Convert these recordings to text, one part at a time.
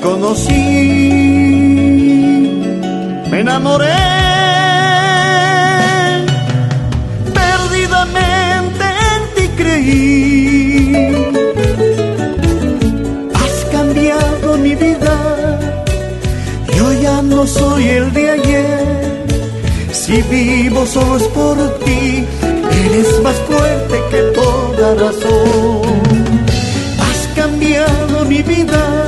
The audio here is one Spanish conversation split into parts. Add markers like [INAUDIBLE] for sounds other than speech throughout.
Conocí, me enamoré perdidamente en ti creí. Has cambiado mi vida, yo ya no soy el de ayer. Si vivo solo es por ti, eres más fuerte que toda razón. Has cambiado mi vida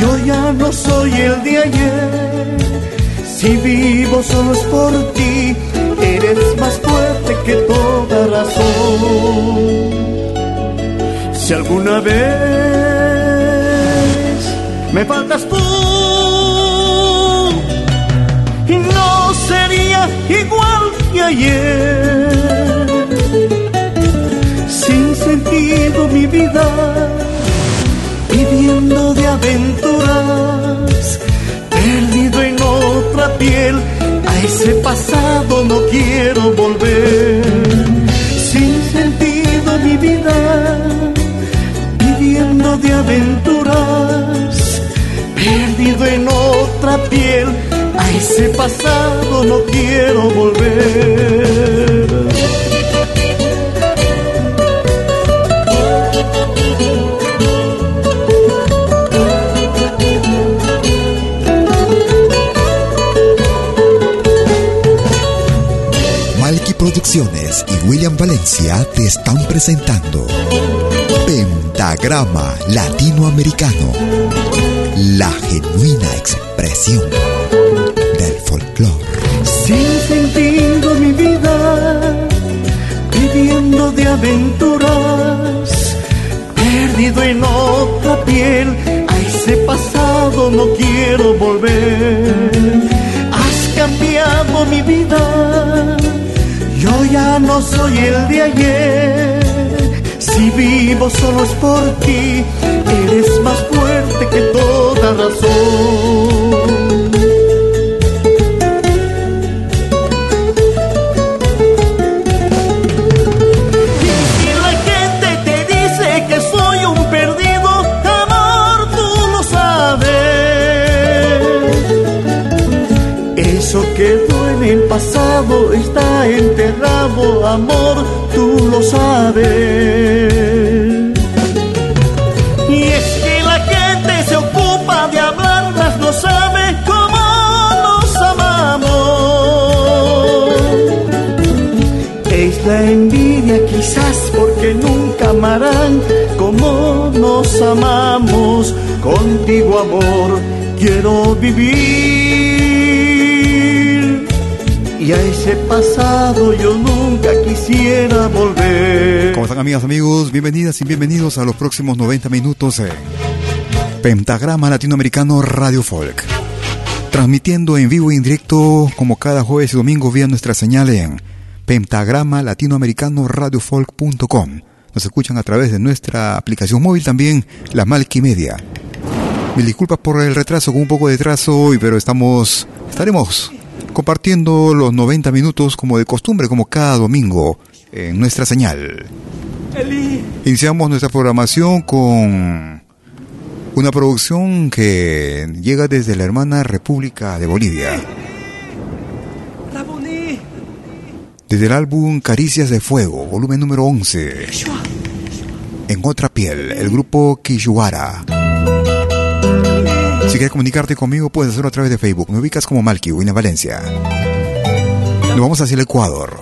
yo ya no soy el de ayer. Si vivo solo es por ti, eres más fuerte que toda razón. Si alguna vez me faltas tú, no sería igual que ayer. Sin sentido mi vida aventuras, perdido en otra piel, a ese pasado no quiero volver. Sin sentido mi vida, viviendo de aventuras, perdido en otra piel, a ese pasado no quiero volver. Producciones y William Valencia te están presentando Pentagrama Latinoamericano, la genuina expresión del folclore. Sin sentido mi vida, viviendo de aventuras, perdido en otra piel, a ese pasado no quiero volver. Has cambiado mi vida ya no soy el de ayer. Si vivo solo es por ti, eres más fuerte que toda razón. Pasado está enterrado, amor, tú lo sabes. Y es que la gente se ocupa de hablarlas, no sabe cómo nos amamos. Es la envidia quizás porque nunca amarán como nos amamos. Contigo amor quiero vivir. Pasado yo nunca quisiera volver. ¿Cómo están amigas, amigos? Bienvenidas y bienvenidos a los próximos 90 minutos en Pentagrama Latinoamericano Radio Folk. Transmitiendo en vivo e indirecto como cada jueves y domingo vía nuestra señal en pentagrama latinoamericano radiofolk.com. Nos escuchan a través de nuestra aplicación móvil también, la Media. Mil disculpas por el retraso, con un poco de retraso hoy, pero estamos, estaremos compartiendo los 90 minutos como de costumbre, como cada domingo, en nuestra señal. Iniciamos nuestra programación con una producción que llega desde la hermana República de Bolivia. Desde el álbum Caricias de Fuego, volumen número 11. En otra piel, el grupo Kishuara. Si quieres comunicarte conmigo, puedes hacerlo a través de Facebook. Me ubicas como Malky, Wina Valencia. Nos vamos hacia el Ecuador.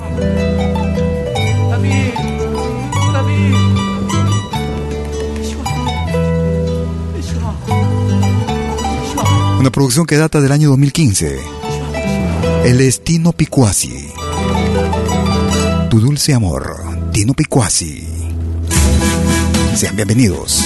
Una producción que data del año 2015. El Destino Picuasi. Tu dulce amor, Tino Picuasi. Sean bienvenidos.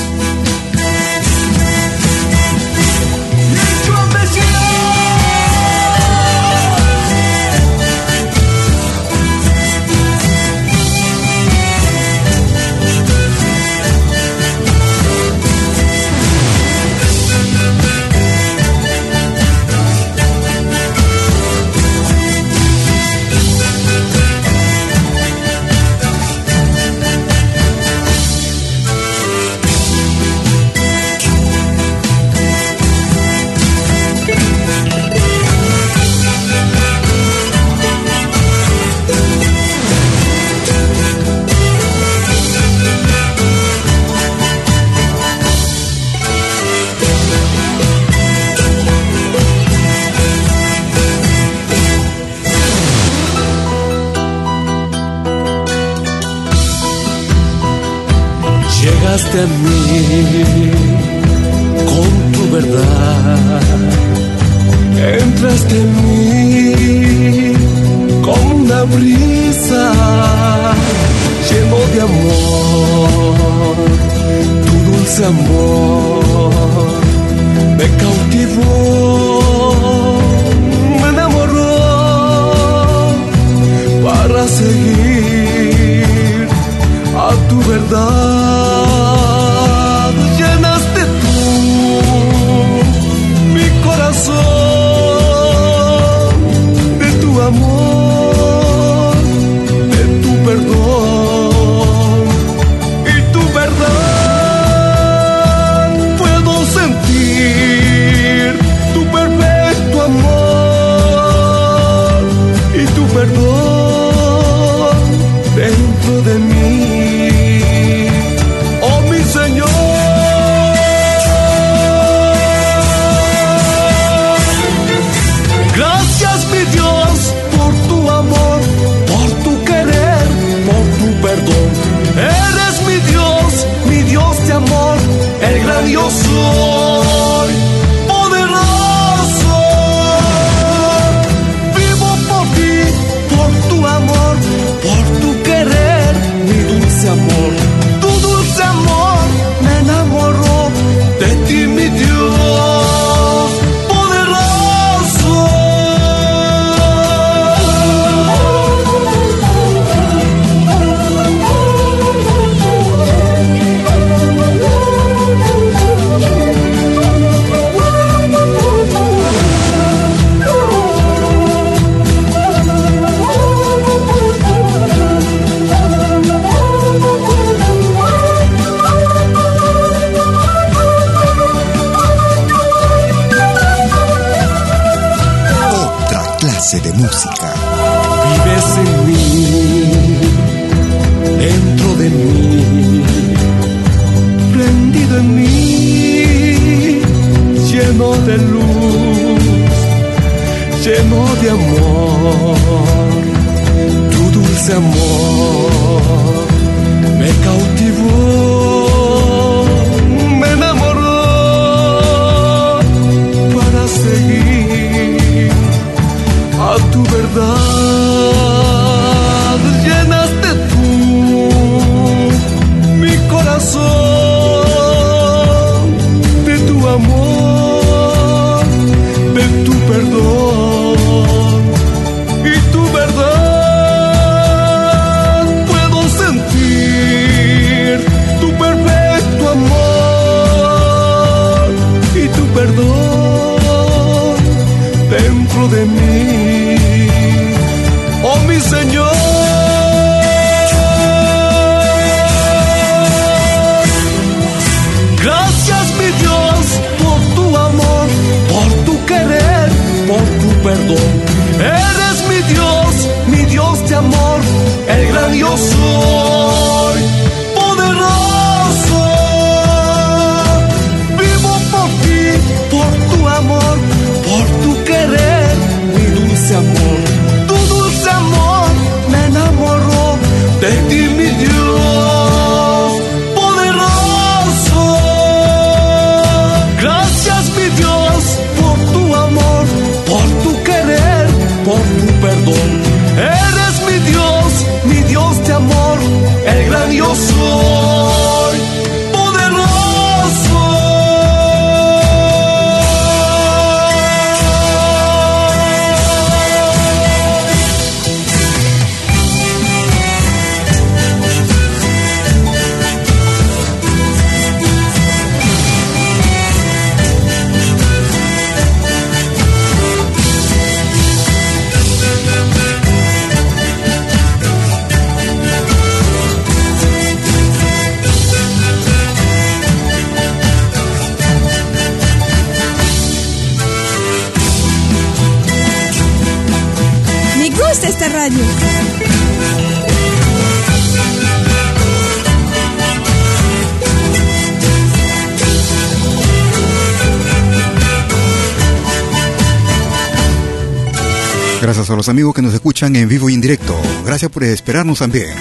A los amigos que nos escuchan en vivo y en directo. Gracias por esperarnos también.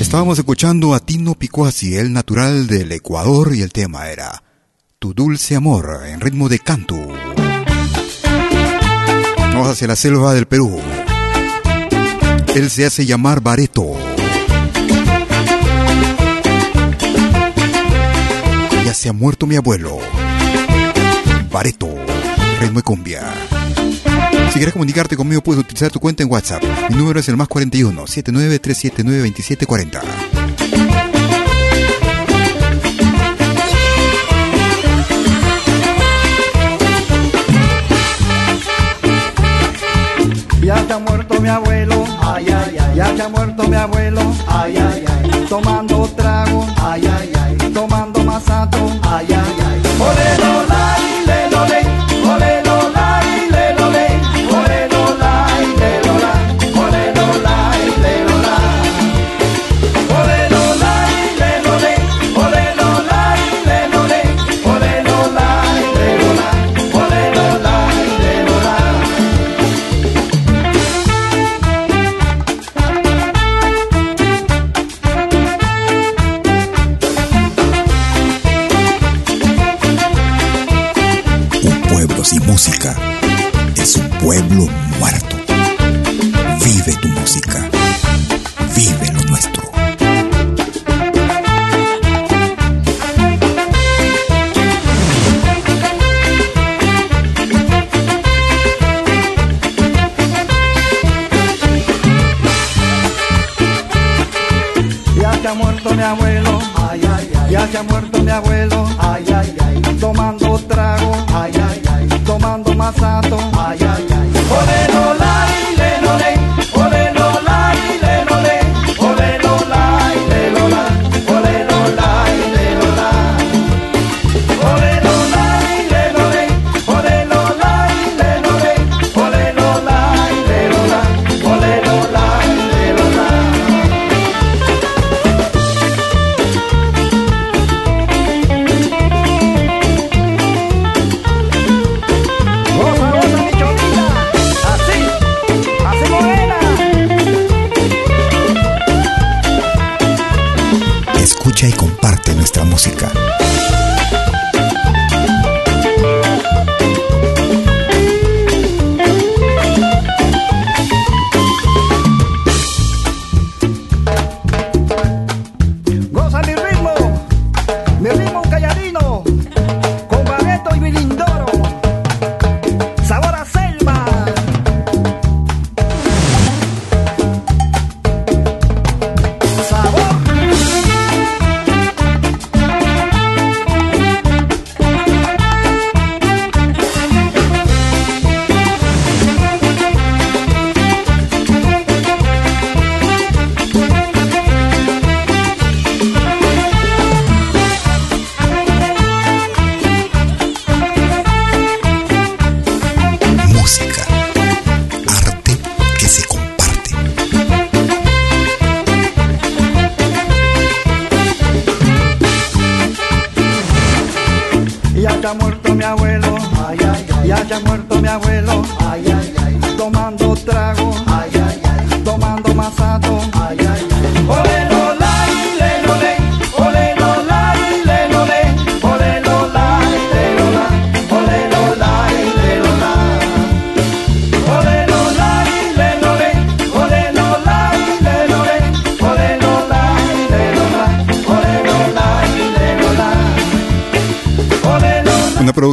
Estábamos escuchando a Tino Picuasi, el natural del Ecuador, y el tema era Tu dulce amor en ritmo de canto. Vamos hacia la selva del Perú. Él se hace llamar Bareto. Ya se ha muerto mi abuelo. Bareto, ritmo de cumbia. Si quieres comunicarte conmigo, puedes utilizar tu cuenta en WhatsApp. Mi número es el más 41 79379 2740. Ya se ha muerto mi abuelo, ay, ay, ay. Ya se ha muerto mi abuelo, ay, ay, ay. Tomando trago, ay, ay, ay. Tomando masato, ay, ay,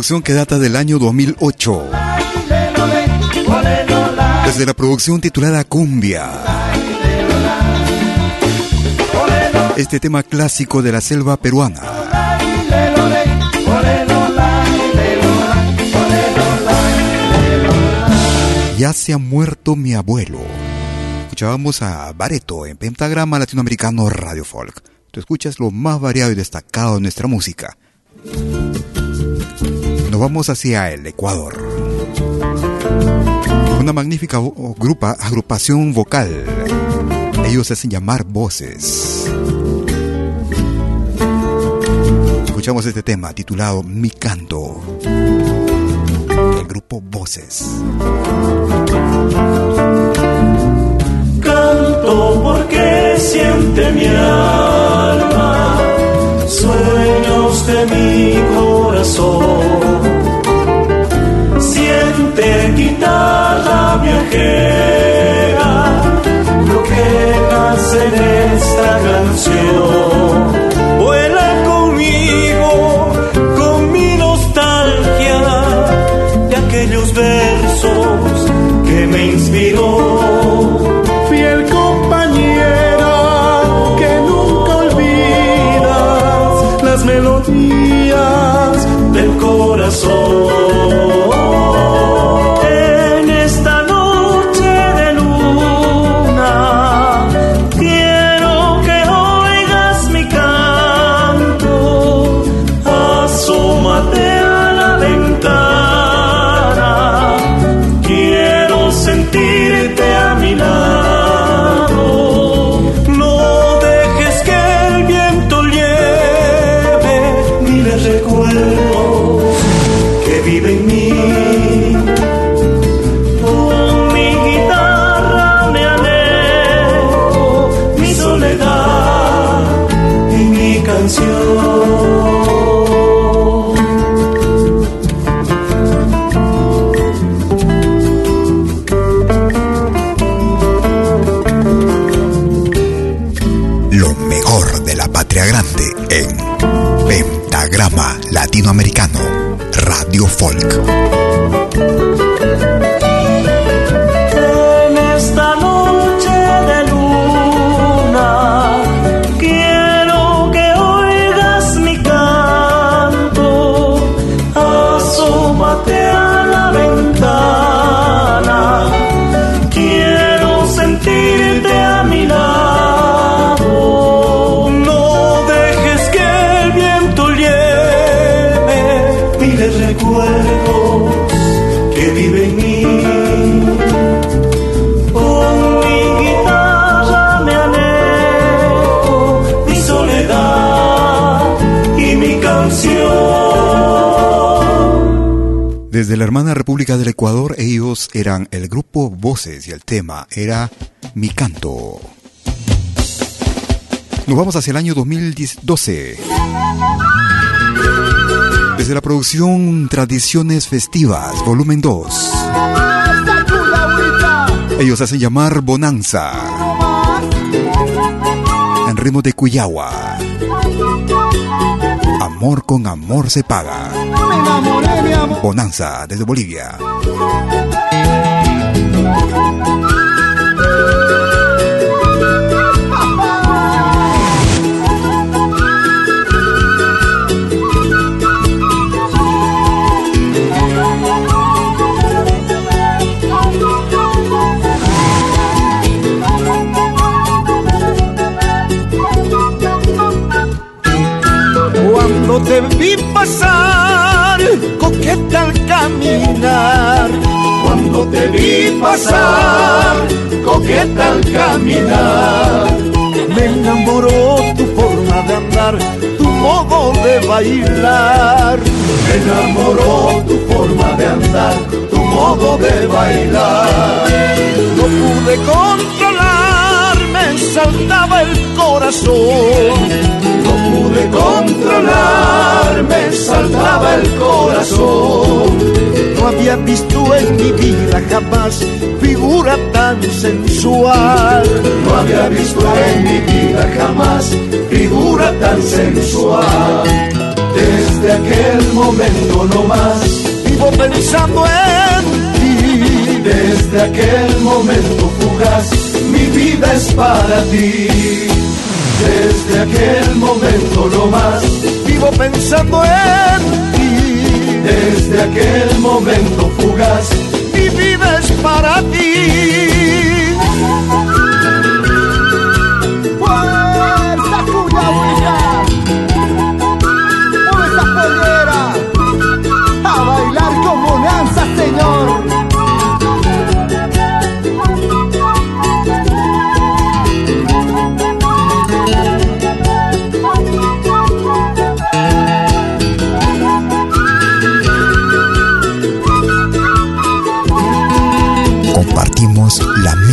que data del año 2008. Desde la producción titulada Cumbia. Este tema clásico de la selva peruana. Ya se ha muerto mi abuelo. Escuchábamos a Bareto en Pentagrama Latinoamericano Radio Folk. Tú escuchas lo más variado y destacado de nuestra música vamos hacia el Ecuador. Una magnífica grupa, agrupación vocal. Ellos hacen llamar voces. Escuchamos este tema titulado Mi canto. El grupo Voces. Canto porque siente mi alma, sueños de mi corazón en esta canción. Radio Desde la hermana República del Ecuador, ellos eran el grupo Voces y el tema era Mi Canto. Nos vamos hacia el año 2012. Desde la producción Tradiciones Festivas, volumen 2. Ellos hacen llamar Bonanza. En ritmo de Cuyagua. Amor con amor se paga. Bonanza desde Bolivia. Me enamoró tu forma de andar, tu modo modo de bailar. Me enamoró tu forma de andar, tu modo de bailar. No pude controlarme, saltaba el corazón. No pude controlarme, saltaba el corazón. No había visto en mi vida jamás figura sensual. No había visto en mi vida jamás figura tan sensual. Desde aquel momento no más vivo pensando en ti. Desde aquel momento fugaz mi vida es para ti. Desde aquel momento no más vivo pensando en ti. Desde aquel momento fugaz para ti. ¡Fuerza cuya única! ¡Mueve esa pollera! ¡A bailar como danza, señor!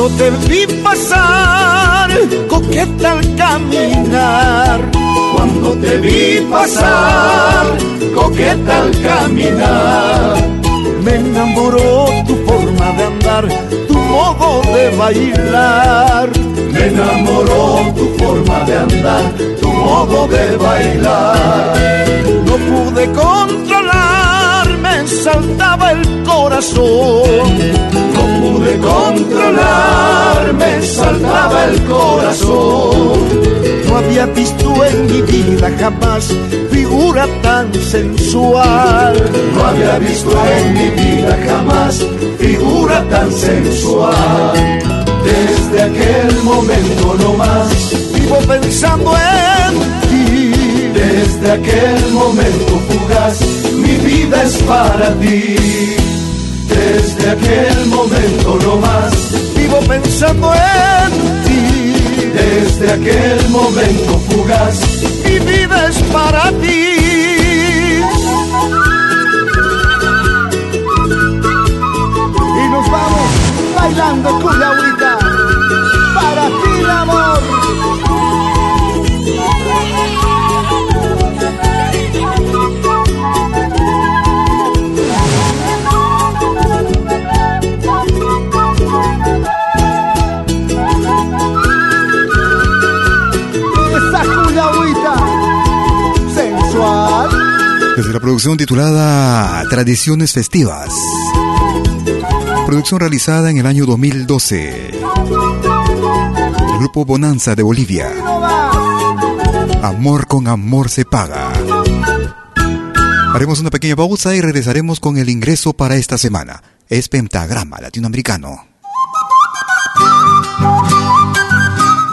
Cuando te vi pasar, coqueta al caminar. Cuando te vi pasar, coqueta al caminar. Me enamoró tu forma de andar, tu modo de bailar. Me enamoró tu forma de andar, tu modo de bailar. No pude controlarme, saltaba el corazón. No pude controlarme, saltaba el corazón. No había visto en mi vida jamás figura tan sensual. No había visto en mi vida jamás figura tan sensual. Desde aquel momento no más, Vivo pensando en ti. desde aquel momento fugaz, mi vida es para ti. Desde aquel momento no más, Vivo pensando en ti. desde aquel momento fugaz, Mi vida es para ti. Y nos vamos bailando cuya agüita. Para ti, mi amor. La producción titulada Tradiciones Festivas. Producción realizada en el año 2012. El grupo Bonanza de Bolivia. Amor con amor se paga. Haremos una pequeña pausa y regresaremos con el ingreso para esta semana. Es Pentagrama Latinoamericano.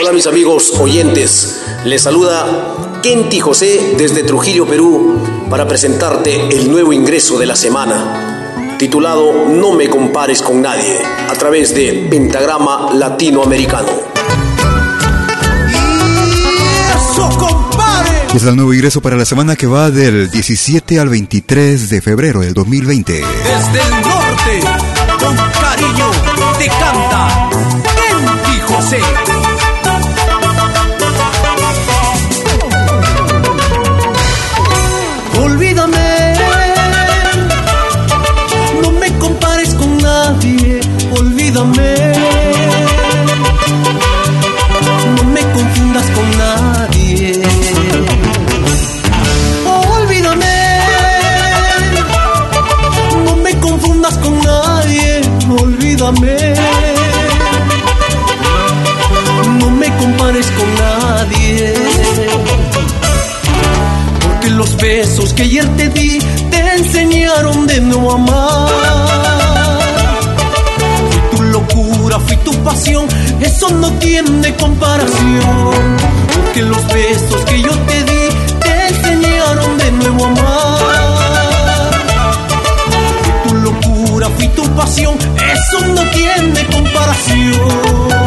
Hola mis amigos oyentes, les saluda Kenti José desde Trujillo, Perú, para presentarte el nuevo ingreso de la semana, titulado No me compares con nadie, a través de Pentagrama Latinoamericano. Es el nuevo ingreso para la semana que va del 17 al 23 de febrero del 2020. Desde el norte, con cariño, te canta Kenti José. Olvídame. No me confundas con nadie. Olvídame, no me confundas con nadie, olvídame. No me compares con nadie porque los besos que ayer te di te enseñaron de no amar. Eso no tiene comparación. Porque los besos que yo te di te enseñaron de nuevo a amar. Tu locura, fui tu pasión, eso no tiene comparación.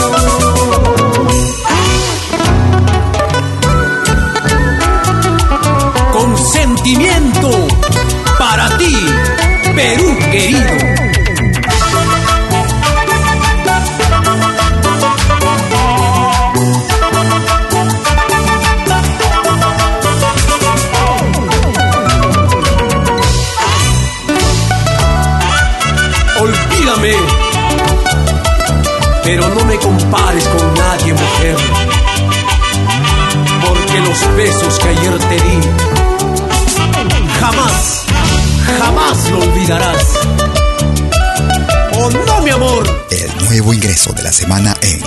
Compares con nadie, mujer porque los besos que ayer te di jamás, jamás lo olvidarás. Oh no, mi amor. El nuevo ingreso de la semana en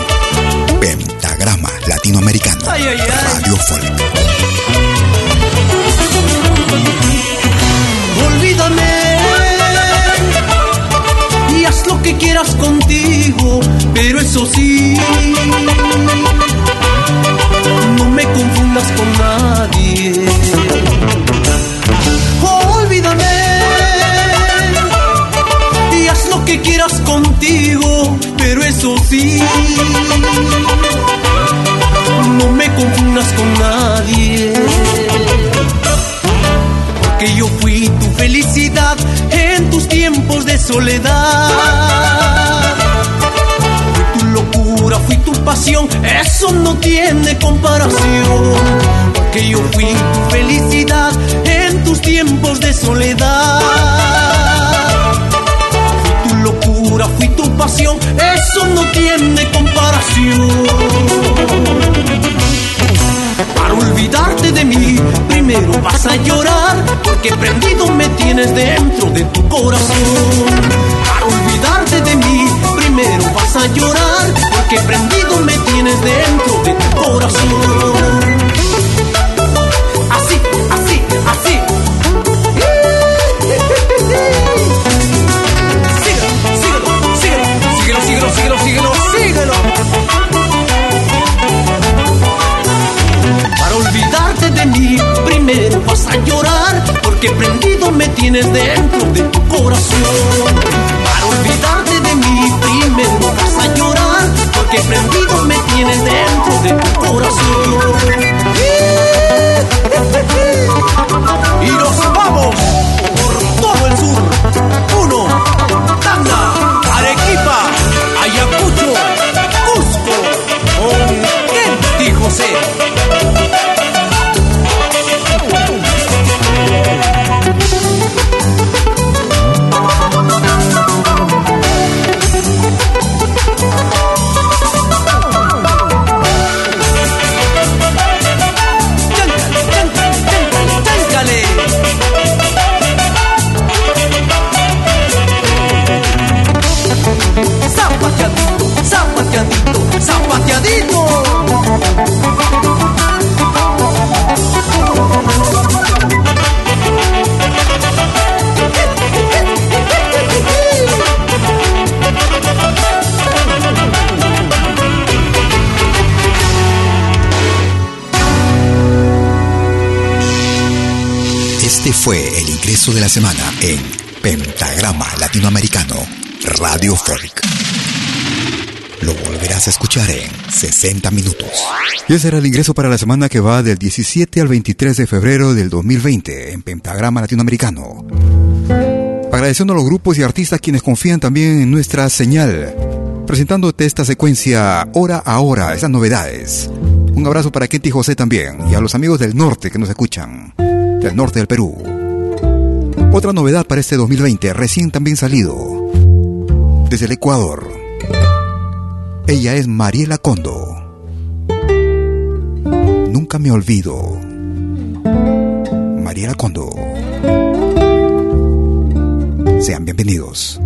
Pentagrama Latinoamericano. Ay, ay, ay. Radio Folk. Pero eso sí, no me confundas con nadie. Olvídame y haz lo que quieras contigo, pero eso sí, no me confundas con nadie porque yo fui tu felicidad en tus tiempos de soledad. Tu pasión, eso no tiene comparación. Porque yo fui tu felicidad en tus tiempos de soledad. Fui tu locura, fui tu pasión, eso no tiene comparación. Para olvidarte de mí, primero vas a llorar, porque prendido me tienes dentro de tu corazón. Para olvidarte de mí, primero vas a llorar, porque prendido me tienes dentro de tu corazón. Así, así, así. Síguelo, síguelo, síguelo, síguelo, síguelo, síguelo. Para olvidarte de mí, primero vas a llorar, porque prendido me tienes dentro de tu corazón. Para olvidarte de mí, primero vas a llorar, porque prendido me tienes dentro de tu corazón. Y nos vamos de la semana en Pentagrama Latinoamericano, Radio Folk. Lo volverás a escuchar en 60 minutos. Y ese era el ingreso para la semana que va del 17 al 23 de febrero del 2020 en Pentagrama Latinoamericano. Agradeciendo a los grupos y artistas quienes confían también en nuestra señal, presentándote esta secuencia hora a hora, esas novedades. Un abrazo para Ketty José también y a los amigos del norte que nos escuchan, del norte del Perú. Otra novedad para este 2020, recién también salido, desde el Ecuador. Ella es Mariela Condo. Nunca me olvido. Mariela Condo. Sean bienvenidos.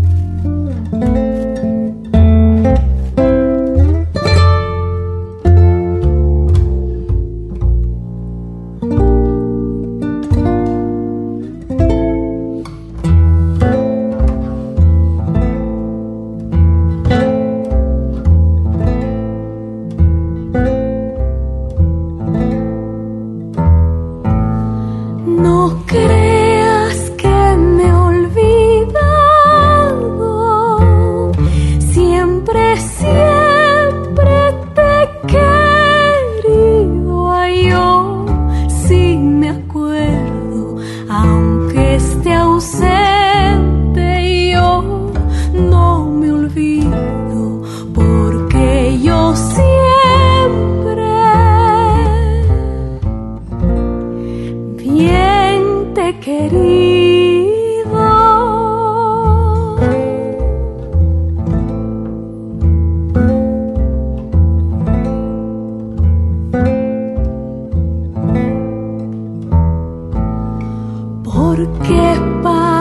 Canción.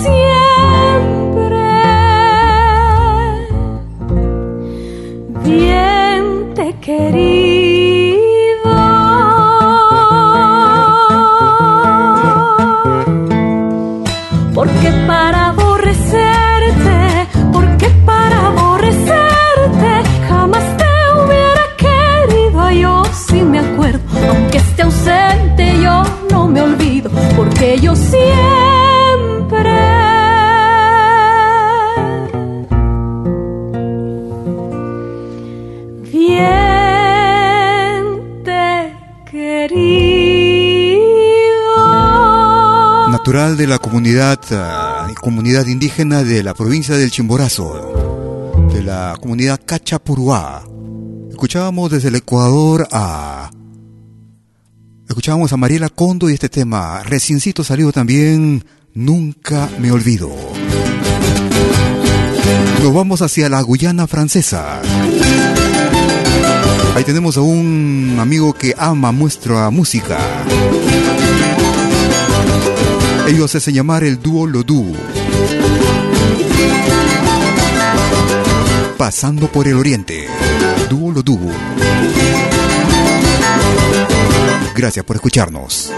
仙 de la comunidad, ah, comunidad indígena de la provincia del Chimborazo, de la comunidad Cachapuruá. Escuchábamos desde el Ecuador a... Escuchábamos a Mariela Condo y este tema, reciencito salió también, Nunca me olvido. Nos vamos hacia la Guyana francesa. Ahí tenemos a un amigo que ama nuestra música. Ellos hacen llamar el dúo Lodú. Pasando por el oriente. Dúo Lodú. Gracias por escucharnos.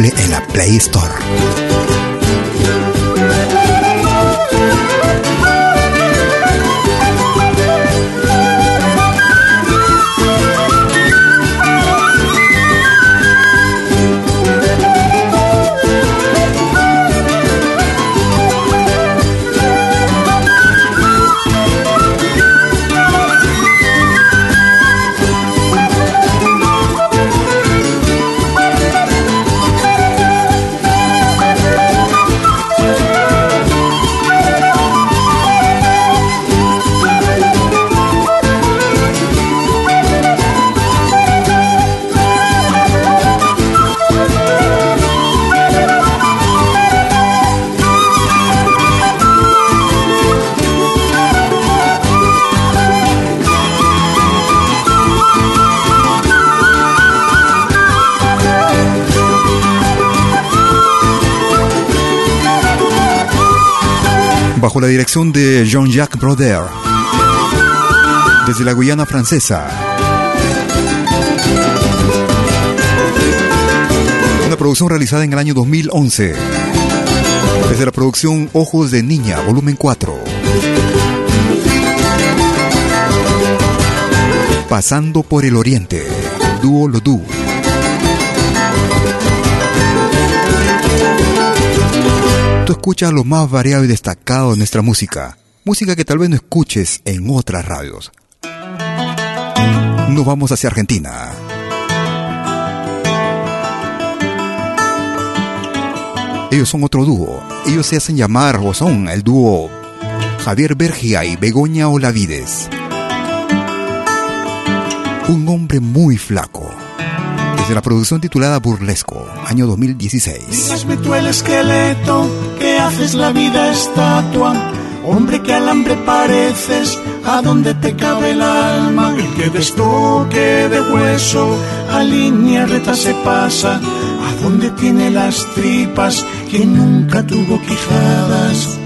En la Play dirección de Jean-Jacques Broder, desde la Guyana francesa. Una producción realizada en el año 2011, desde la producción Ojos de Niña, volumen 4. Pasando por el Oriente, Dúo Lodú. Tú escuchas lo más variado y destacado de nuestra música. Música que tal vez no escuches en otras radios. Nos vamos hacia Argentina. Ellos son otro dúo. Ellos se hacen llamar o son el dúo Javier Bergia y Begoña Olavides. Un hombre muy flaco desde la producción titulada Burlesco, año 2016. Dígasme tú el esqueleto que haces la vida estatua. Hombre que al hambre pareces, a donde te cabe el alma. El que de estoque de hueso, a línea recta se pasa. A donde tiene las tripas, que nunca tuvo quijadas.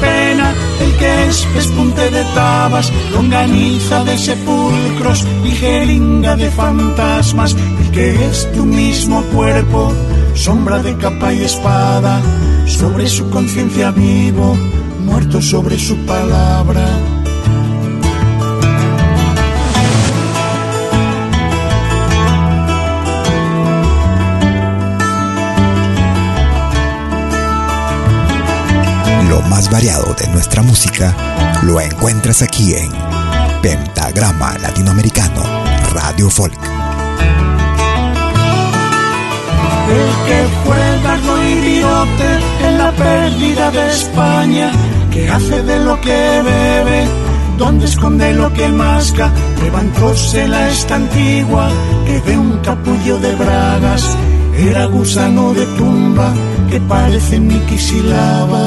Pena, el que es pespunte de tabas, longaniza de sepulcros y jeringa de fantasmas, el que es tu mismo cuerpo, sombra de capa y espada, sobre su conciencia vivo, muerto sobre su palabra. Más variado de nuestra música lo encuentras aquí en Pentagrama Latinoamericano Radio Folk. El que fue dardo idiote en la pérdida de España, que hace de lo que bebe, donde esconde lo que masca, levantóse la esta antigua, que de un capullo de bragas, era gusano de tumba, que parece mi quisilaba.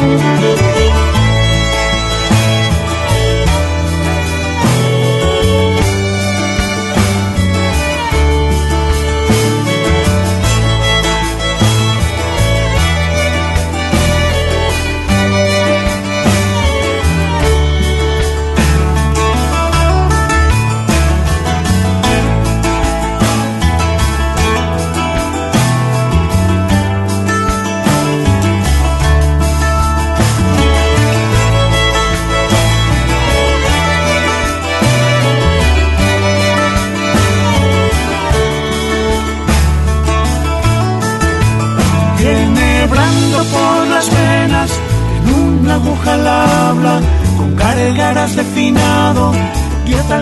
Música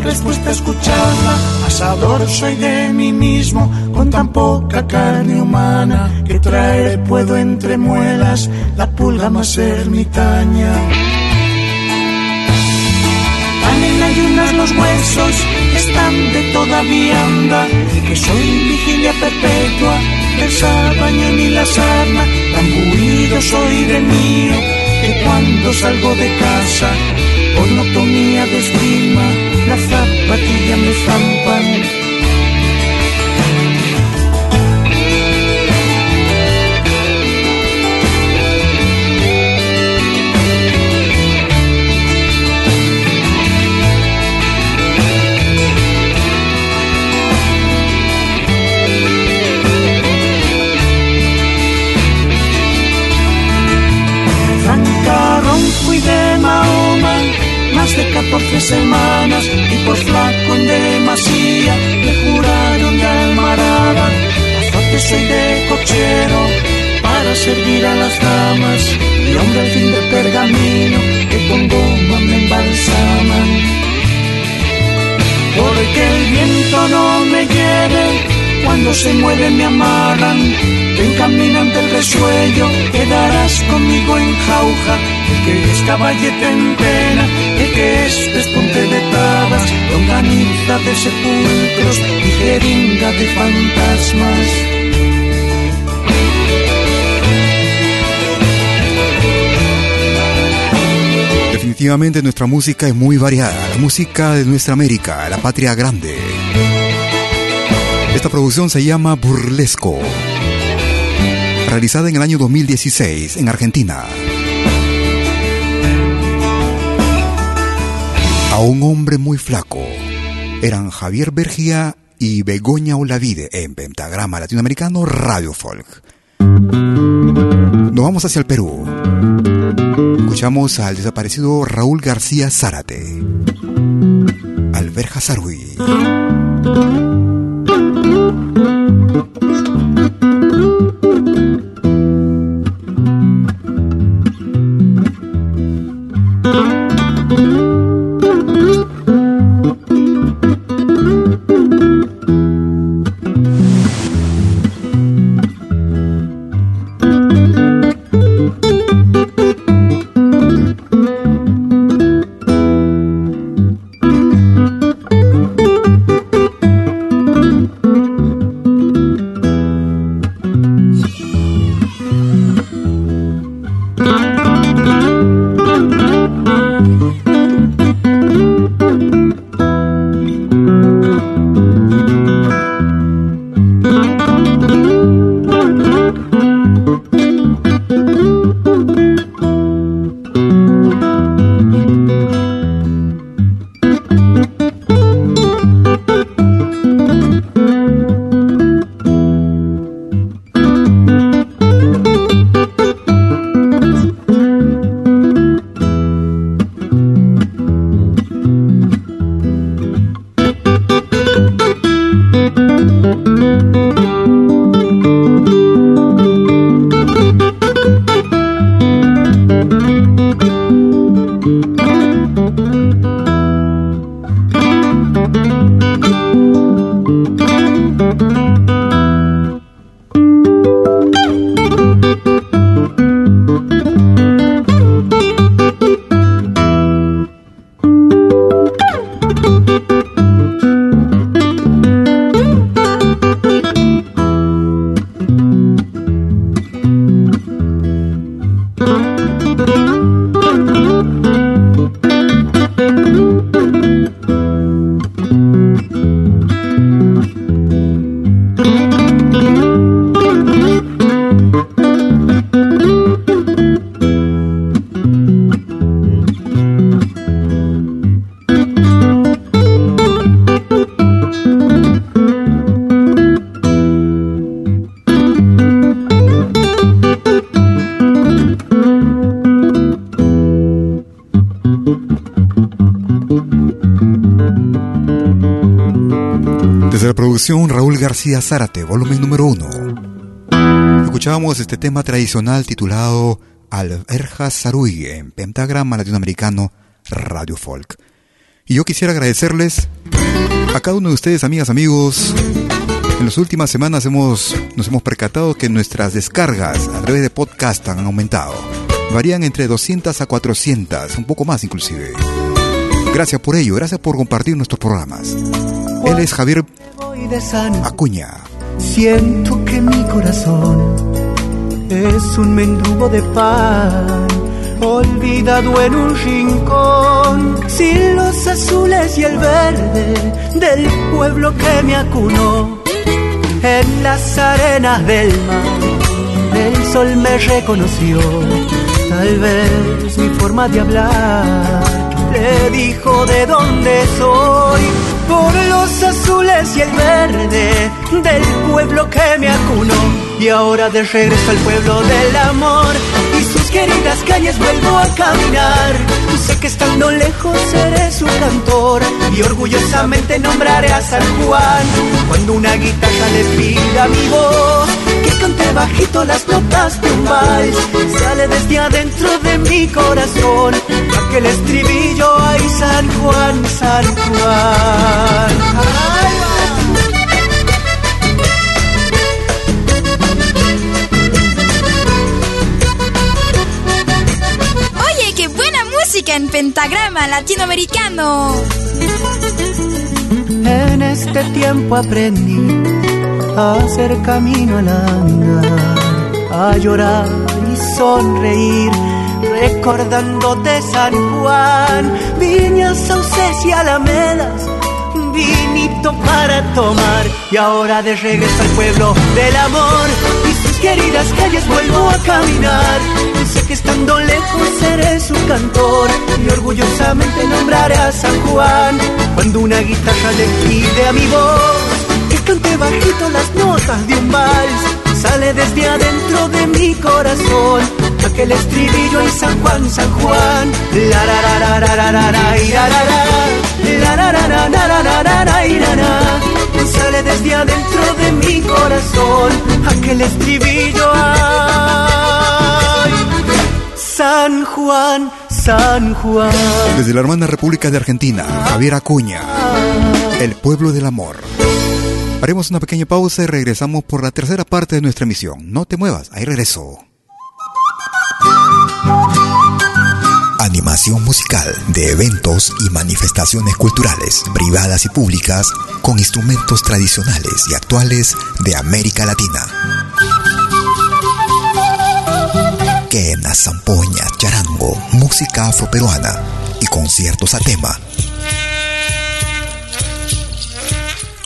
respuesta escucharla. Asador soy de mí mismo, con tan poca carne humana que traer puedo entre muelas la pulga más ermitaña. Tan en ayunas los huesos están de toda vianda, que soy vigilia perpetua del sabaño ni la sarna, tan buido soy de mío cuando salgo de casa monotonía de esgrima, la zapatilla me zampan. 14 semanas y por flaco en demasía le juraron de almarada. Azote soy de cochero para servir a las damas y hombre al fin de pergamino que con goma me embalsaman. Porque el viento no me lleve cuando se mueve me amarran. Ven caminante el resuello, quedarás conmigo en jauja. El que es el que es de de sepulcros y jeringa de fantasmas. Definitivamente nuestra música es muy variada, la música de nuestra América, la patria grande. Esta producción se llama Burlesco, realizada en el año 2016 en Argentina. A un hombre muy flaco eran Javier Bergia y Begoña Olavide en Pentagrama Latinoamericano Radio Folk. Nos vamos hacia el Perú. Escuchamos al desaparecido Raúl García Zárate. Alberja Sarui. García Zárate, volumen número uno. Escuchábamos este tema tradicional titulado Alberja Sarui en pentagrama latinoamericano Radio Folk. Y yo quisiera agradecerles a cada uno de ustedes, amigas, amigos. En las últimas semanas hemos, nos hemos percatado que nuestras descargas a través de podcast han aumentado. Varían entre 200 a 400, un poco más inclusive. Gracias por ello, gracias por compartir nuestros programas. Él es Javier Acuña. Siento que mi corazón es un mendrugo de pan, olvidado en un rincón, sin los azules y el verde del pueblo que me acunó. En las arenas del mar, el sol me reconoció, tal vez mi forma de hablar te dijo de dónde soy por los azules y el verde del pueblo que me acunó. Y ahora de regreso al pueblo del amor y sus queridas calles vuelvo a caminar. Sé que estando lejos seré su cantor y orgullosamente nombraré a San Juan. Cuando una guitarra le pida mi voz, cante bajito las notas de un vals, sale desde adentro de mi corazón aquel estribillo, ay San Juan, San Juan. Oye, qué buena música en pentagrama latinoamericano. En este tiempo aprendí a hacer camino al andar, a llorar y sonreír, recordándote San Juan, viñas, sauces y alamedas, vinito para tomar, y ahora de regreso al pueblo del amor, y sus queridas calles vuelvo a caminar, sé que estando lejos seré su cantor, y orgullosamente nombraré a San Juan, cuando una guitarra le pide a mi voz, cante bajito las notas de un vals. Sale desde adentro de mi corazón aquel estribillo en San Juan, San Juan. La ra ra ra ra ra ra ra y ra ra ra. La ra ra ra ra ra ra ra y ra. Sale desde adentro de mi corazón aquel estribillo. Ay, San Juan, San Juan. Desde la hermana República de Argentina, Javier Acuña. El pueblo del amor. Haremos una pequeña pausa y regresamos por la tercera parte de nuestra emisión. No te muevas, ahí regreso. Animación musical de eventos y manifestaciones culturales, privadas y públicas, con instrumentos tradicionales y actuales de América Latina. Quena, zampoña, charango, música afroperuana y conciertos a tema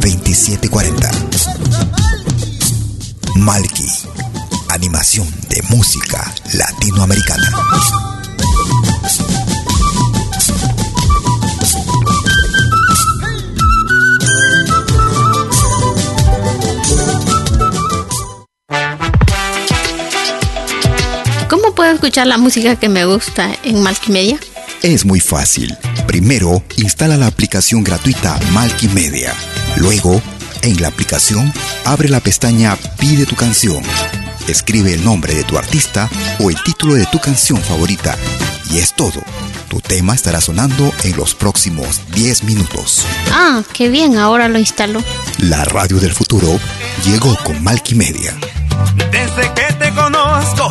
2740. Malky, animación de música latinoamericana. ¿Cómo puedo escuchar la música que me gusta en Media? Es muy fácil. Primero, instala la aplicación gratuita Media. Luego, en la aplicación, abre la pestaña Pide tu canción. Escribe el nombre de tu artista o el título de tu canción favorita. Y es todo. Tu tema estará sonando en los próximos 10 minutos. Ah, qué bien, ahora lo instalo. La radio del futuro llegó con Media. Desde que te conozco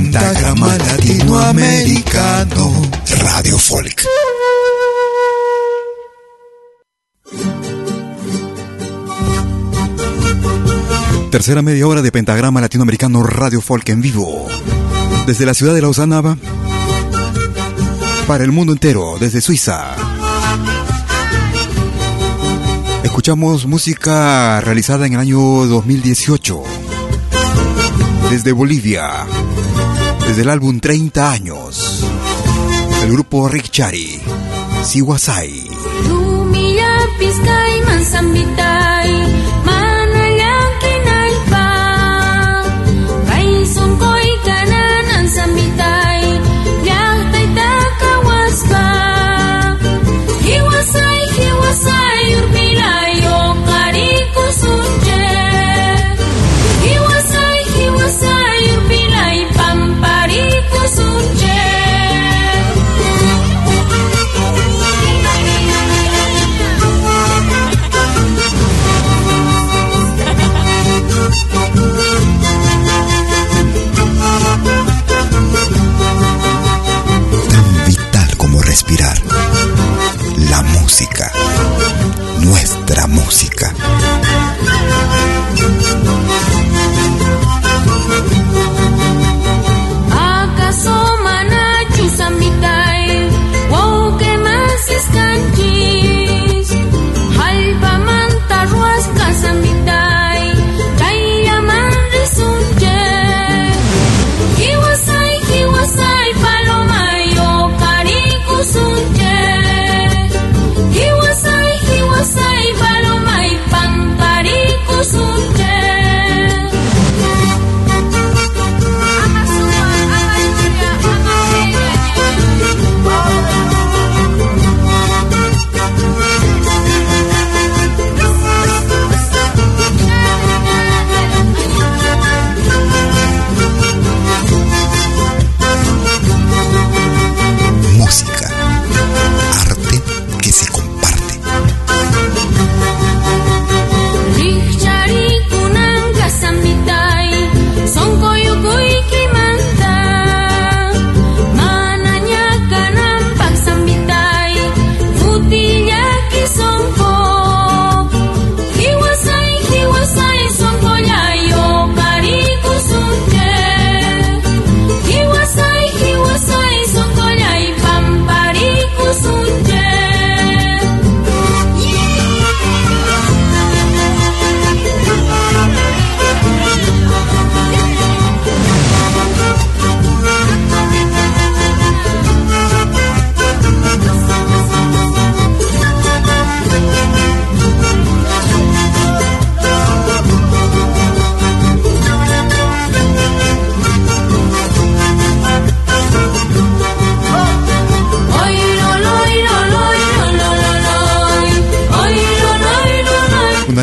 Pentagrama Latinoamericano Radio Folk. Tercera media hora de Pentagrama Latinoamericano Radio Folk en vivo. Desde la ciudad de Lausana para el mundo entero, desde Suiza. Escuchamos música realizada en el año 2018. Desde Bolivia. Desde el álbum 30 años. El grupo Rick Chari. Siwasai. Nuestra música.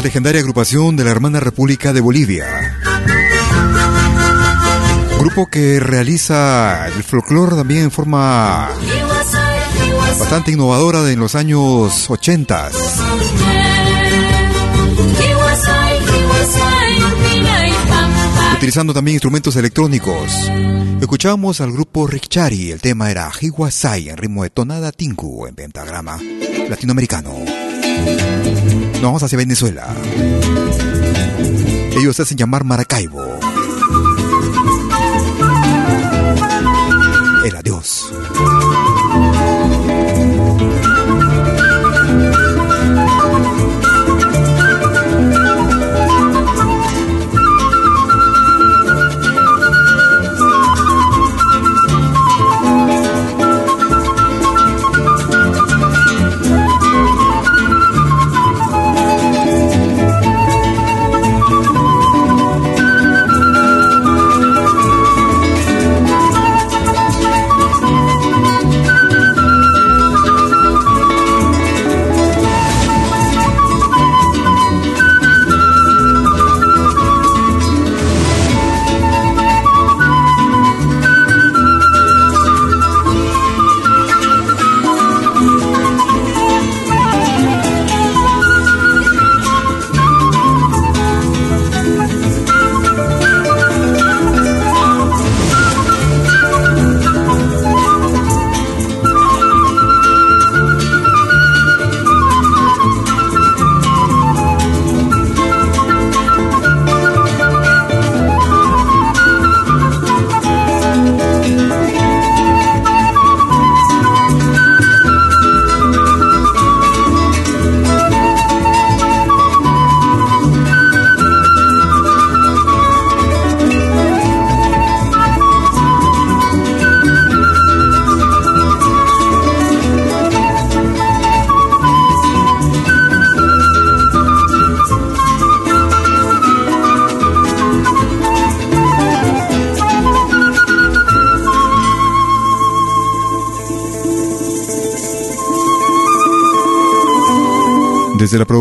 Legendaria agrupación de la hermana República de Bolivia. Grupo que realiza el folclore también en forma bastante innovadora en los años 80. Utilizando también instrumentos electrónicos. Escuchamos al grupo Richari, el tema era Hiwasai en ritmo de tonada tinku en pentagrama latinoamericano. Nos vamos hacia Venezuela. Ellos se hacen llamar Maracaibo.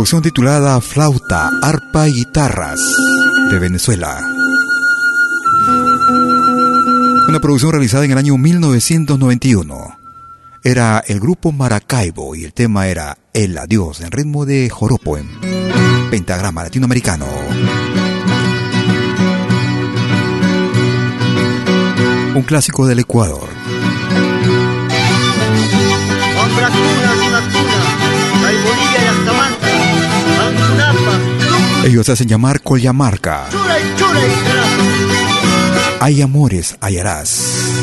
Producción titulada Flauta, Arpa y Guitarras de Venezuela. Una producción realizada en el año 1991. Era el grupo Maracaibo y el tema era El Adiós en ritmo de joropo en pentagrama latinoamericano. Un clásico del Ecuador. Ellos hacen llamar Collamarca. Hay amores, hallarás.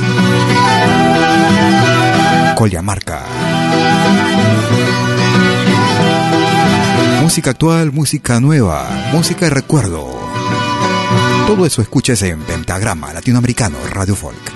Collamarca. Música actual, música nueva, música de recuerdo. Todo eso escuches en Pentagrama Latinoamericano Radio Folk.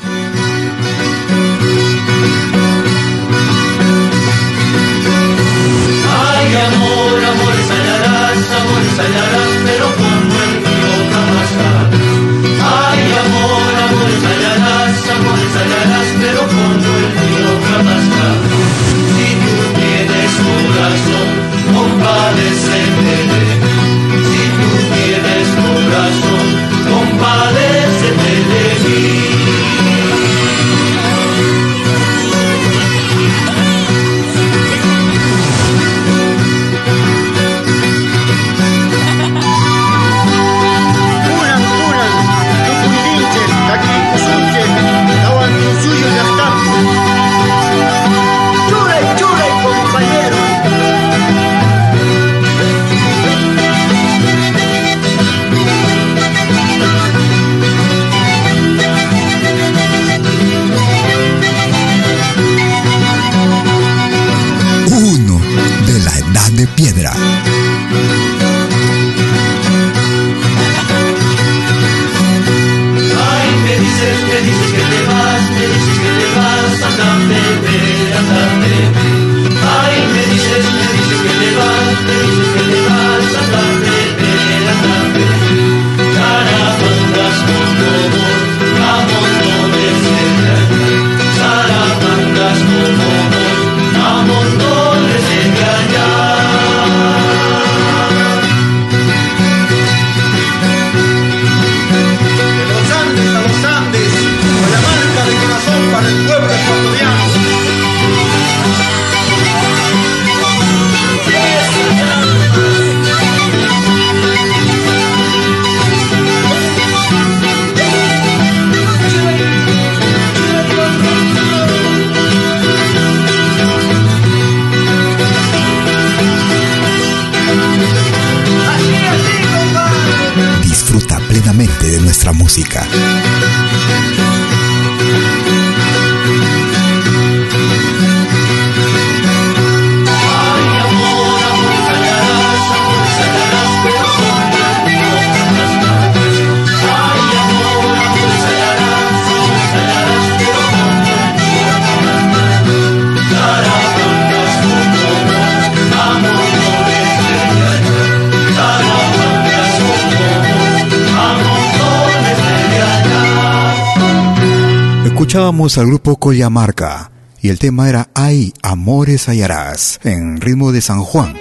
Al grupo Collamarca y el tema era Ay, amores hallarás, en ritmo de San Juan.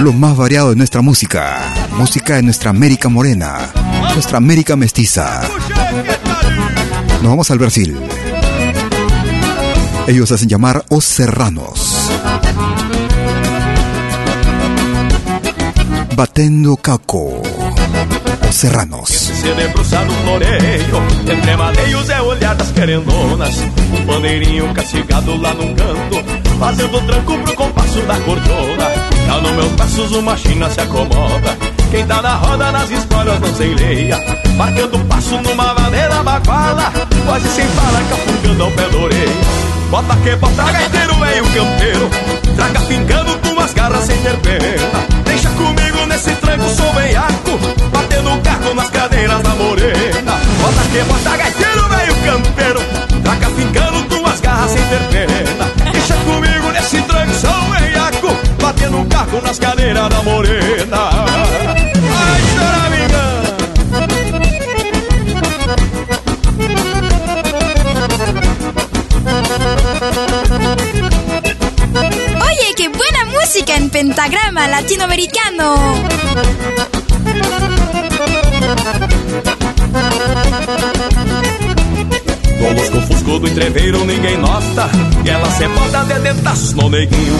Lo más variado de nuestra música, música de nuestra América morena, nuestra América mestiza. Nos vamos al Brasil. Ellos hacen llamar Os Serranos. Batendo Caco. Serranos. Se debruçar no floreio, entre maneios é olhar das querendonas. Um bandeirinho castigado lá num canto, fazendo tranco pro compasso da cordona. Já nos meus passos uma china se acomoda. Quem tá na roda nas histórias não sei leia. Marcando passo numa madeira baguala, quase sem fala, cafungando ao pé da orelha. Bota que bota gaiteiro, velho campeiro Traga fincando tuas garras sem ter pena Nesse tranco, sou veiaco Batendo carro nas cadeiras da morena. Bota que bota gaiteiro, velho campeiro Traga fincando tuas garras sem ter pena. Deixa comigo nesse tranco, sou veiaco Batendo carro nas cadeiras da morena pentagrama latinoamericano. Com os fusco do entreveiro ninguém nota. E ela se bota de dentaço no neguinho.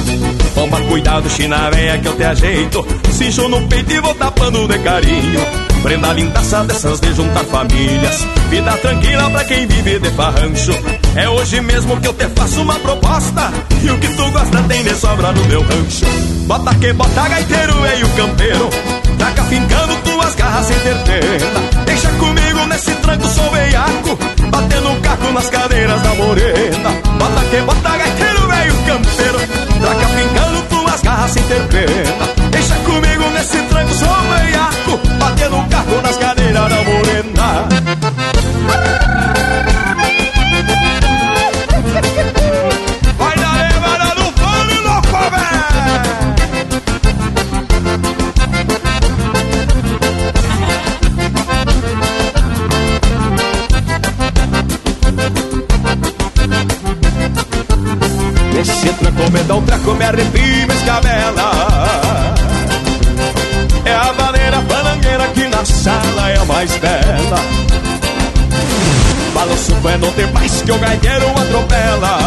Toma cuidado, china véia que eu te ajeito. Cincho no peito e vou tapando de carinho. Prenda lindaça dessas de juntar famílias. Vida tranquila pra quem vive de farrancho. É hoje mesmo que eu te faço uma proposta. E o que tu gosta tem de sobra no meu rancho. Bota que bota gaiteiro e o campeiro Taca fincando tuas garras sem ter pena. Deixa comigo nesse tranco, sou veiaco Batendo um caco nas cadeiras da morena. Bota que bota gaiteiro, velho campeiro. Taca fincando tuas garras sem ter pena. Deixa comigo nesse tranco, sou veiaco Batendo um caco nas cadeiras da morena arrepio, me escabela. É a maneira palangueira que na sala é a mais bela. Balanço pé, não tem mais que o gaiteiro atropela.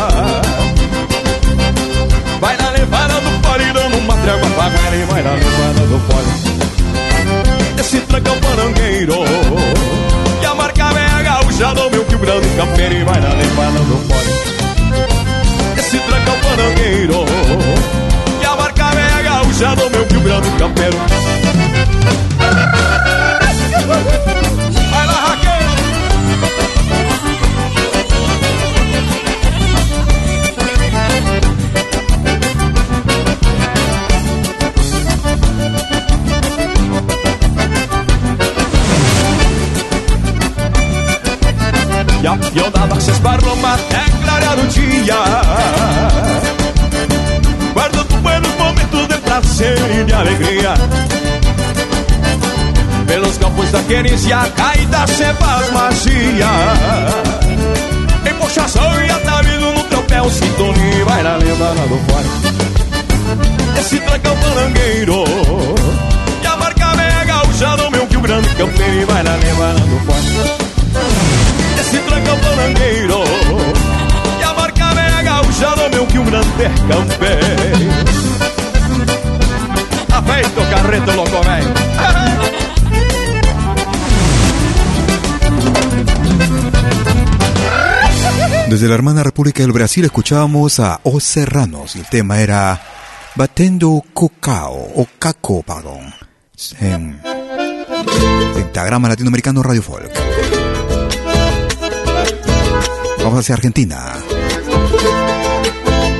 Vai na levada do pole, dando uma trégua pra e vai na levada do pole Esse tranco é o palangueiro E a marca é gaúcha do meu quebrando campeiro E vai na levada do pole se tranca panangueiro. E a barca velha gaúcha do meu Rio Grande campeiro. Vai lá, E a pião da barca se esbarrou é clarear o dia. Alegria. Pelos campos da querência, a caída se faz magia. Em puxação e atavido no tropel, sintonia Vai na lembrança do fora. Esse trancão palangueiro E a marca é gaúcha do meu que o grande campeiro vai na lembrança do fora. Esse trancão palangueiro E a marca é gaúcha do meu que um grande campeiro Afeito o carreto louco velho Desde la hermana República del Brasil escuchábamos a Os Serranos y el tema era Batendo Cocao o Caco, perdón. En Pentagrama Latinoamericano Radio Folk. Vamos hacia Argentina.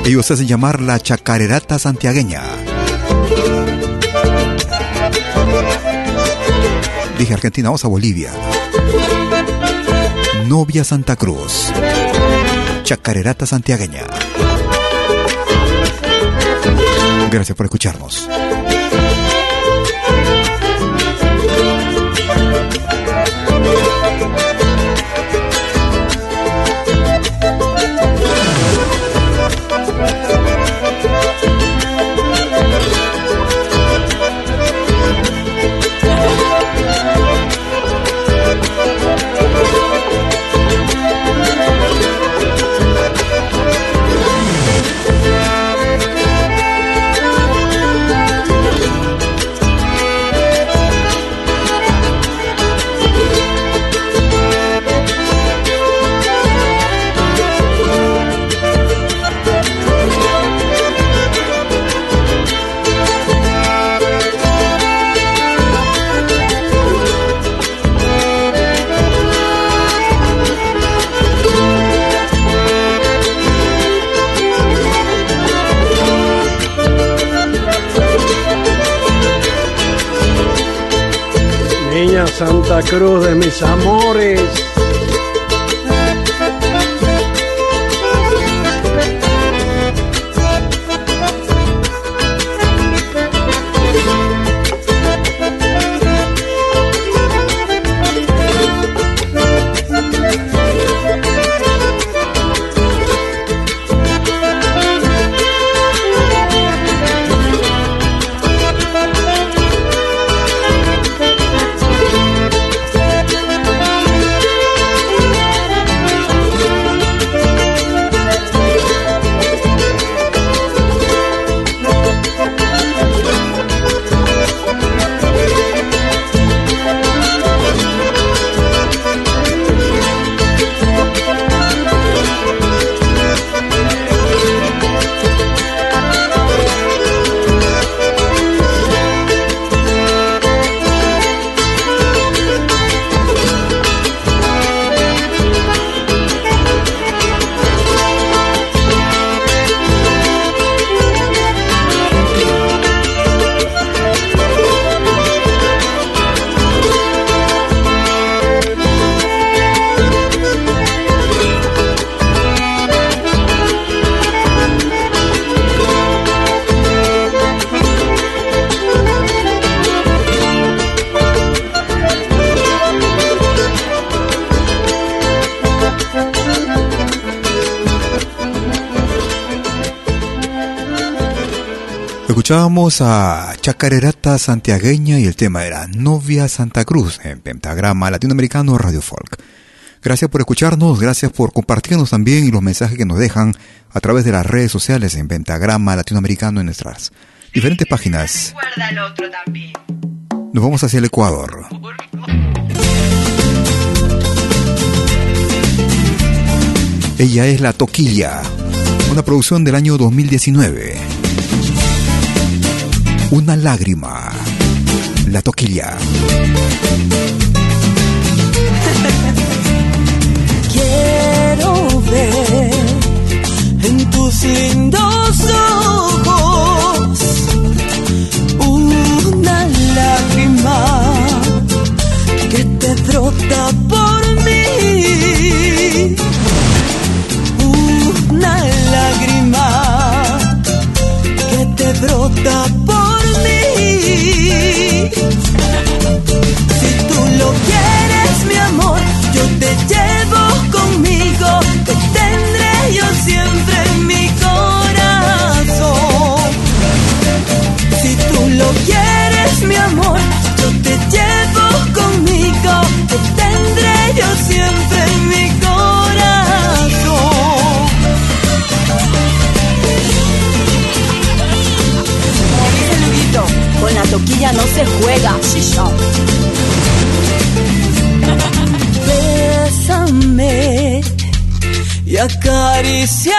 Ellos hacen llamar la chacarerata santiagueña. Dije Argentina, vamos a Bolivia. Novia Santa Cruz. Chacarerata santiagueña. Gracias por escucharnos. Santa Cruz de mis amores. Escuchábamos a Chacarerata Santiagueña y el tema era Novia Santa Cruz en Pentagrama Latinoamericano Radio Folk. Gracias por escucharnos, gracias por compartirnos también y los mensajes que nos dejan a través de las redes sociales en Pentagrama Latinoamericano en nuestras diferentes páginas. Nos vamos hacia el Ecuador. Ella es La Toquilla, una producción del año 2019. Una lágrima. La toquilla. [LAUGHS] Quiero ver en tus lindos ojos una lágrima que te brota por mí. Una lágrima que te brota por si tú lo quieres, mi amor, yo te llevo conmigo, te tendré yo siempre en mi corazón. Si tú lo quieres, mi amor, con la toquilla no se juega. Bésame y acariciame.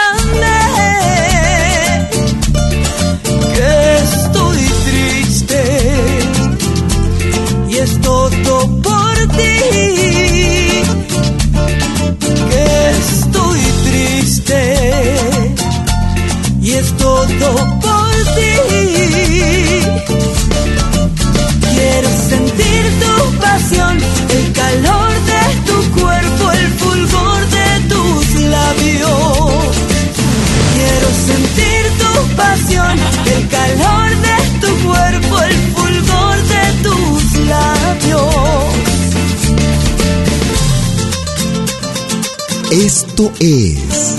Esto es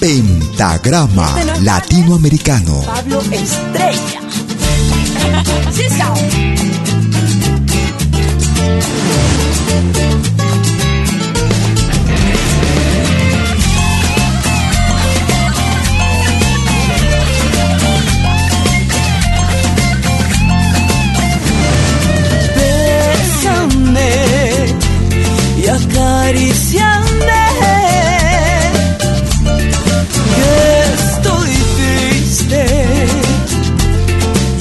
Pentagrama Latinoamericano. Pablo Estrella. Bésame y acariciame.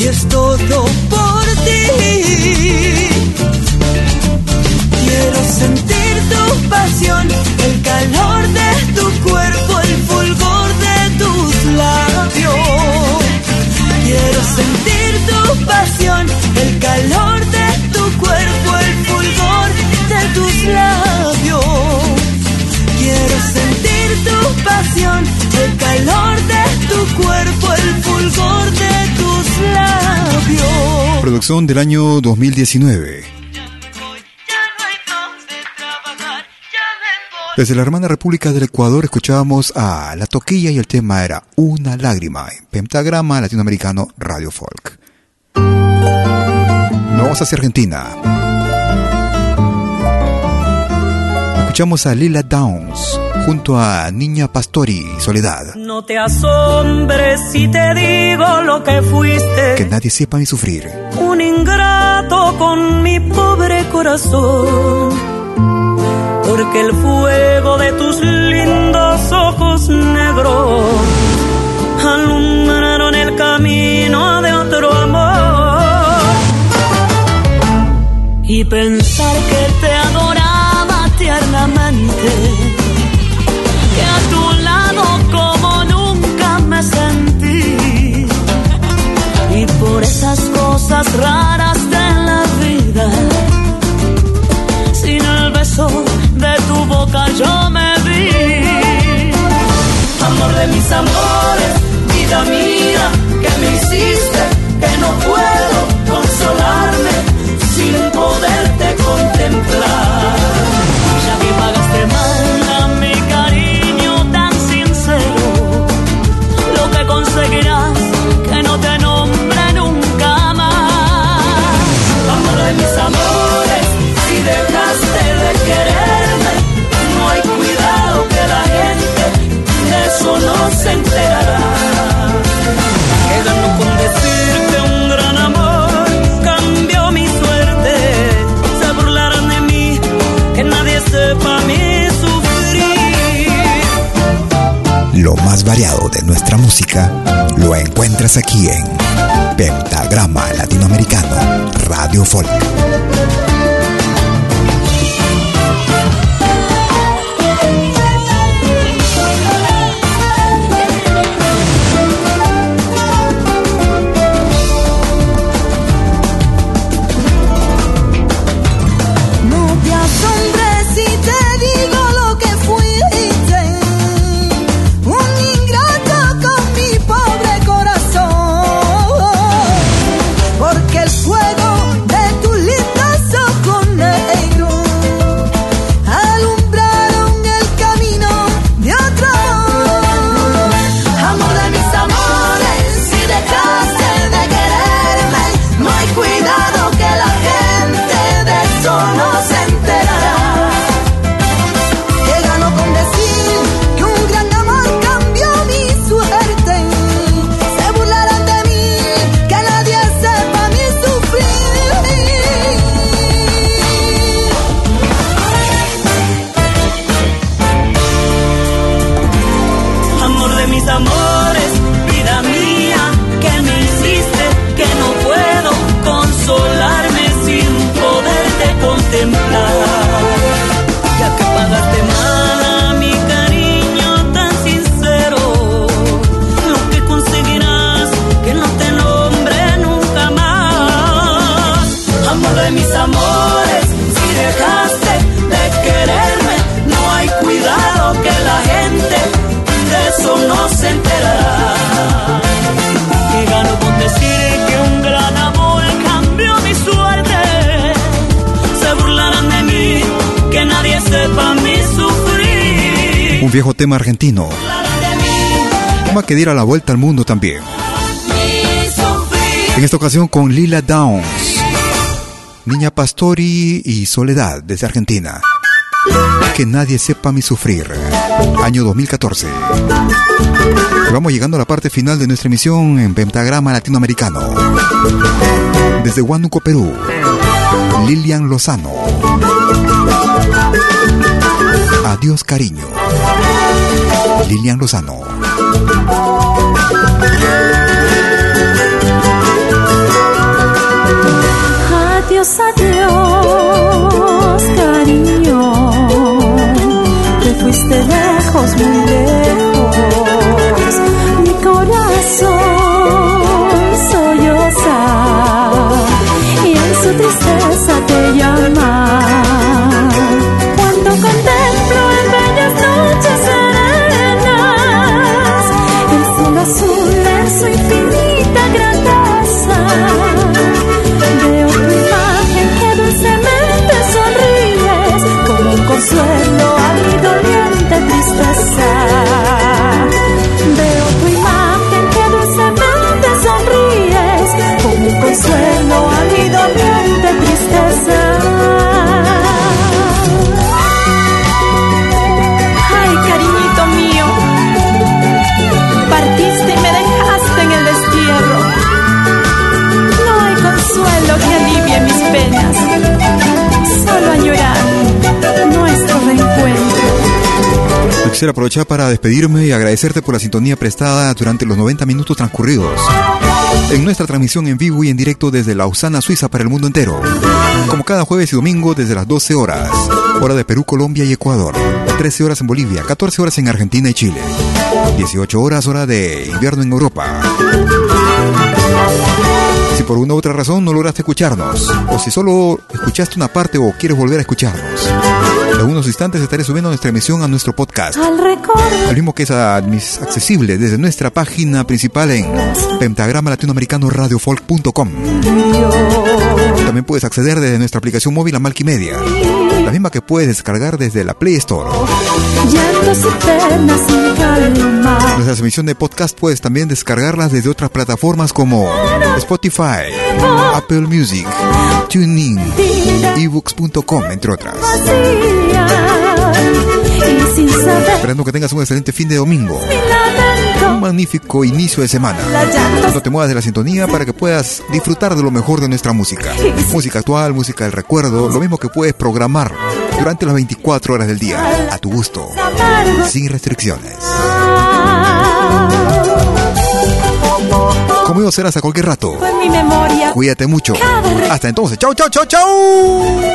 Es todo por ti. Quiero sentir tu pasión, el calor de tu cuerpo, el fulgor de tus labios. Quiero sentir tu pasión, el calor de tu cuerpo, el fulgor de tus labios. Quiero sentir tu pasión, el calor de tu cuerpo, el fulgor Producción del año 2019. Desde la hermana República del Ecuador escuchábamos a La Toquilla y el tema era Una lágrima en Pentagrama Latinoamericano Radio Folk. Nos vamos hacia Argentina. Escuchamos a Lila Downs junto a Niña Pastori y Soledad. No te asombres si te digo lo que fuiste. Que nadie sepa ni sufrir. Un ingrato con mi pobre corazón. Porque el fuego de tus lindos ojos negros alumbraron el camino de otro amor. Y pensar que te Amor de mis amores, vida mía, lo encuentras aquí en Pentagrama Latinoamericano Radio Folk. Argentino. Tema que diera la vuelta al mundo también. En esta ocasión con Lila Downs, Niña Pastori y Soledad desde Argentina. Que nadie sepa mi sufrir. Año 2014. vamos llegando a la parte final de nuestra emisión en Pentagrama Latinoamericano. Desde Huánuco, Perú. Lilian Lozano. Adiós, cariño. Lilian Lozano. Adiós, adiós, cariño. Te fuiste lejos, muy lejos. Mi corazón solloza y en su tristeza te llama. Como quisiera aprovechar para despedirme y agradecerte por la sintonía prestada durante los 90 minutos transcurridos en nuestra transmisión en vivo y en directo desde Lausana, Suiza para el mundo entero. Como cada jueves y domingo desde las 12 horas, hora de Perú, Colombia y Ecuador. 13 horas en Bolivia, 14 horas en Argentina y Chile. 18 horas hora de invierno en Europa. Por una u otra razón no lograste escucharnos, o si solo escuchaste una parte o quieres volver a escucharnos, en algunos instantes estaré subiendo nuestra emisión a nuestro podcast. Al mismo que es accesible desde nuestra página principal en pentagrama latinoamericano radiofolk.com. También puedes acceder desde nuestra aplicación móvil a Malquimedia, la misma que puedes descargar desde la Play Store. Nuestra emisión de podcast puedes también descargarlas desde otras plataformas como Spotify, Apple Music, TuneIn, ebooks.com, entre otras. Esperando que tengas un excelente fin de domingo. Un magnífico inicio de semana. No te muevas de la sintonía para que puedas disfrutar de lo mejor de nuestra música. Música actual, música del recuerdo, lo mismo que puedes programar durante las 24 horas del día, a tu gusto, sin restricciones. Conmigo serás a cualquier rato. Cuídate mucho. Hasta entonces. Chau, chau, chau, chau.